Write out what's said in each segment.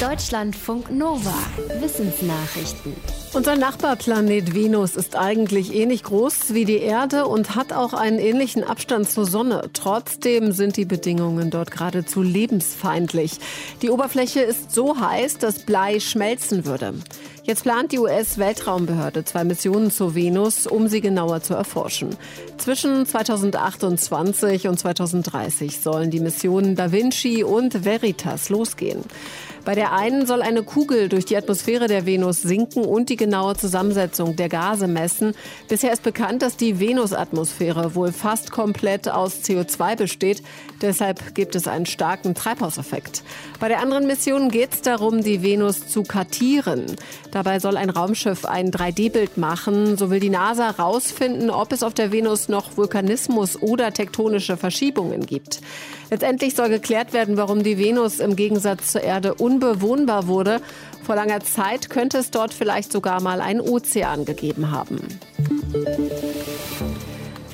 Deutschlandfunk Nova. Wissensnachrichten. Unser Nachbarplanet Venus ist eigentlich ähnlich groß wie die Erde und hat auch einen ähnlichen Abstand zur Sonne. Trotzdem sind die Bedingungen dort geradezu lebensfeindlich. Die Oberfläche ist so heiß, dass Blei schmelzen würde. Jetzt plant die US-Weltraumbehörde zwei Missionen zur Venus, um sie genauer zu erforschen. Zwischen 2028 und 2030 sollen die Missionen Da Vinci und Veritas losgehen. Bei der einen soll eine Kugel durch die Atmosphäre der Venus sinken und die genaue Zusammensetzung der Gase messen. Bisher ist bekannt, dass die Venusatmosphäre wohl fast komplett aus CO2 besteht. Deshalb gibt es einen starken Treibhauseffekt. Bei der anderen Mission geht es darum, die Venus zu kartieren. Dabei soll ein Raumschiff ein 3D-Bild machen. So will die NASA herausfinden, ob es auf der Venus noch Vulkanismus oder tektonische Verschiebungen gibt. Letztendlich soll geklärt werden, warum die Venus im Gegensatz zur Erde unbewohnbar wurde. Vor langer Zeit könnte es dort vielleicht sogar mal einen Ozean gegeben haben.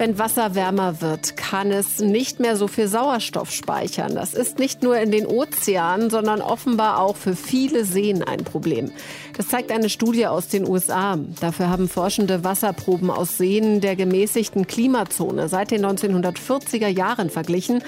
Wenn Wasser wärmer wird, kann es nicht mehr so viel Sauerstoff speichern. Das ist nicht nur in den Ozeanen, sondern offenbar auch für viele Seen ein Problem. Das zeigt eine Studie aus den USA. Dafür haben Forschende Wasserproben aus Seen der gemäßigten Klimazone seit den 1940er Jahren verglichen.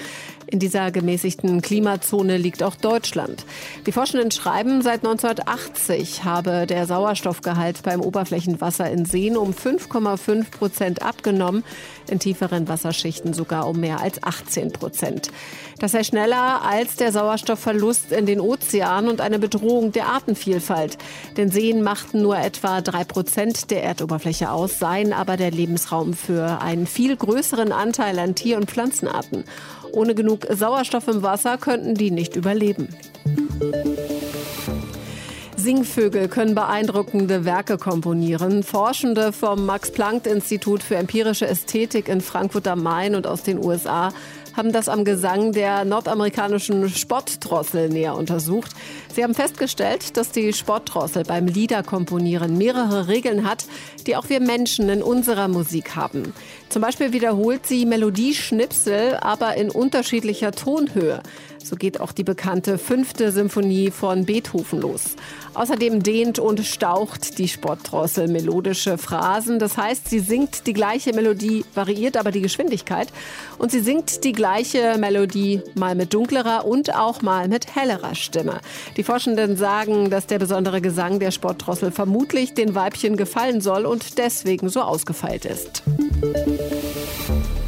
In dieser gemäßigten Klimazone liegt auch Deutschland. Die Forschenden schreiben, seit 1980 habe der Sauerstoffgehalt beim Oberflächenwasser in Seen um 5,5 Prozent abgenommen, in tieferen Wasserschichten sogar um mehr als 18 Prozent. Das sei schneller als der Sauerstoffverlust in den Ozeanen und eine Bedrohung der Artenvielfalt. Denn Seen machten nur etwa drei Prozent der Erdoberfläche aus, seien aber der Lebensraum für einen viel größeren Anteil an Tier- und Pflanzenarten. Ohne genug Sauerstoff im Wasser könnten die nicht überleben. Singvögel können beeindruckende Werke komponieren. Forschende vom Max-Planck-Institut für empirische Ästhetik in Frankfurt am Main und aus den USA haben das am Gesang der nordamerikanischen Spottdrossel näher untersucht. Sie haben festgestellt, dass die Spottdrossel beim Liederkomponieren mehrere Regeln hat, die auch wir Menschen in unserer Musik haben. Zum Beispiel wiederholt sie Melodieschnipsel, aber in unterschiedlicher Tonhöhe. So geht auch die bekannte fünfte Symphonie von Beethoven los. Außerdem dehnt und staucht die Spottdrossel melodische Phrasen. Das heißt, sie singt die gleiche Melodie, variiert aber die Geschwindigkeit. Und sie singt die gleiche Melodie mal mit dunklerer und auch mal mit hellerer Stimme. Die Forschenden sagen, dass der besondere Gesang der Spottdrossel vermutlich den Weibchen gefallen soll und deswegen so ausgefeilt ist.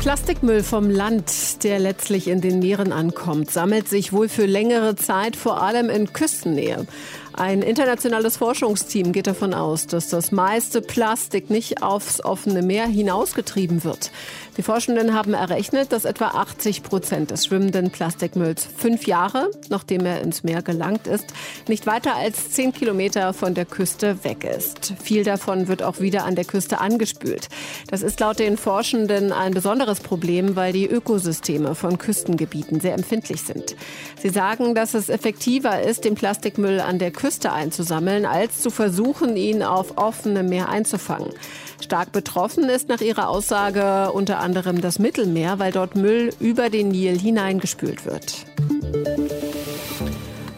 Plastikmüll vom Land, der letztlich in den Meeren ankommt, sammelt sich wohl für längere Zeit vor allem in Küstennähe. Ein internationales Forschungsteam geht davon aus, dass das meiste Plastik nicht aufs offene Meer hinausgetrieben wird. Die Forschenden haben errechnet, dass etwa 80 Prozent des schwimmenden Plastikmülls fünf Jahre, nachdem er ins Meer gelangt ist, nicht weiter als zehn Kilometer von der Küste weg ist. Viel davon wird auch wieder an der Küste angespült. Das ist laut den Forschenden ein besonderes Problem, weil die Ökosysteme von Küstengebieten sehr empfindlich sind. Sie sagen, dass es effektiver ist, den Plastikmüll an der Küste Küste einzusammeln, als zu versuchen, ihn auf offenem Meer einzufangen. Stark betroffen ist nach ihrer Aussage unter anderem das Mittelmeer, weil dort Müll über den Nil hineingespült wird.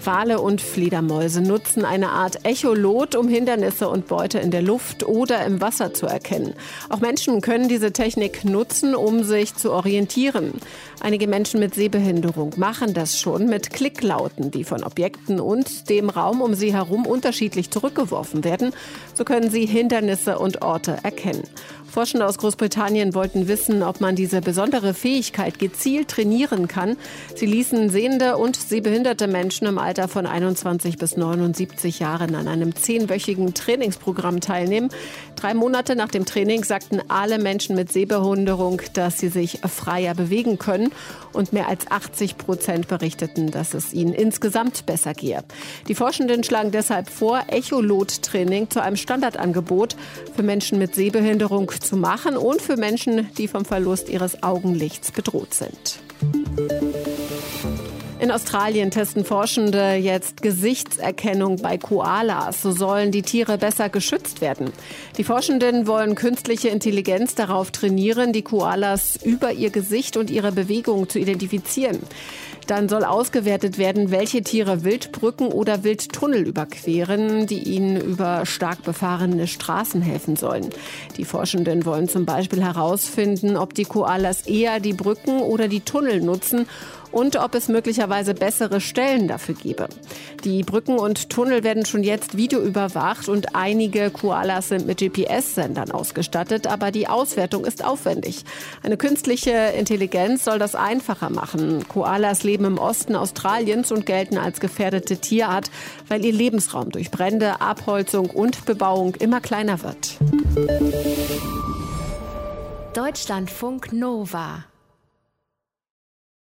Wale und Fledermäuse nutzen eine Art Echolot, um Hindernisse und Beute in der Luft oder im Wasser zu erkennen. Auch Menschen können diese Technik nutzen, um sich zu orientieren. Einige Menschen mit Sehbehinderung machen das schon mit Klicklauten, die von Objekten und dem Raum um sie herum unterschiedlich zurückgeworfen werden. So können sie Hindernisse und Orte erkennen. Forschende aus Großbritannien wollten wissen, ob man diese besondere Fähigkeit gezielt trainieren kann. Sie ließen sehende und sehbehinderte Menschen im Alter von 21 bis 79 Jahren an einem zehnwöchigen Trainingsprogramm teilnehmen. Drei Monate nach dem Training sagten alle Menschen mit Sehbehinderung, dass sie sich freier bewegen können. Und mehr als 80 Prozent berichteten, dass es ihnen insgesamt besser gehe. Die Forschenden schlagen deshalb vor, Echolot-Training zu einem Standardangebot für Menschen mit Sehbehinderung zu machen und für Menschen, die vom Verlust ihres Augenlichts bedroht sind. In Australien testen Forschende jetzt Gesichtserkennung bei Koalas. So sollen die Tiere besser geschützt werden. Die Forschenden wollen künstliche Intelligenz darauf trainieren, die Koalas über ihr Gesicht und ihre Bewegung zu identifizieren. Dann soll ausgewertet werden, welche Tiere Wildbrücken oder Wildtunnel überqueren, die ihnen über stark befahrene Straßen helfen sollen. Die Forschenden wollen zum Beispiel herausfinden, ob die Koalas eher die Brücken oder die Tunnel nutzen und ob es möglicherweise bessere Stellen dafür gäbe. Die Brücken und Tunnel werden schon jetzt videoüberwacht und einige Koalas sind mit GPS-Sendern ausgestattet, aber die Auswertung ist aufwendig. Eine künstliche Intelligenz soll das einfacher machen. Koalas leben im Osten Australiens und gelten als gefährdete Tierart, weil ihr Lebensraum durch Brände, Abholzung und Bebauung immer kleiner wird. Deutschlandfunk Nova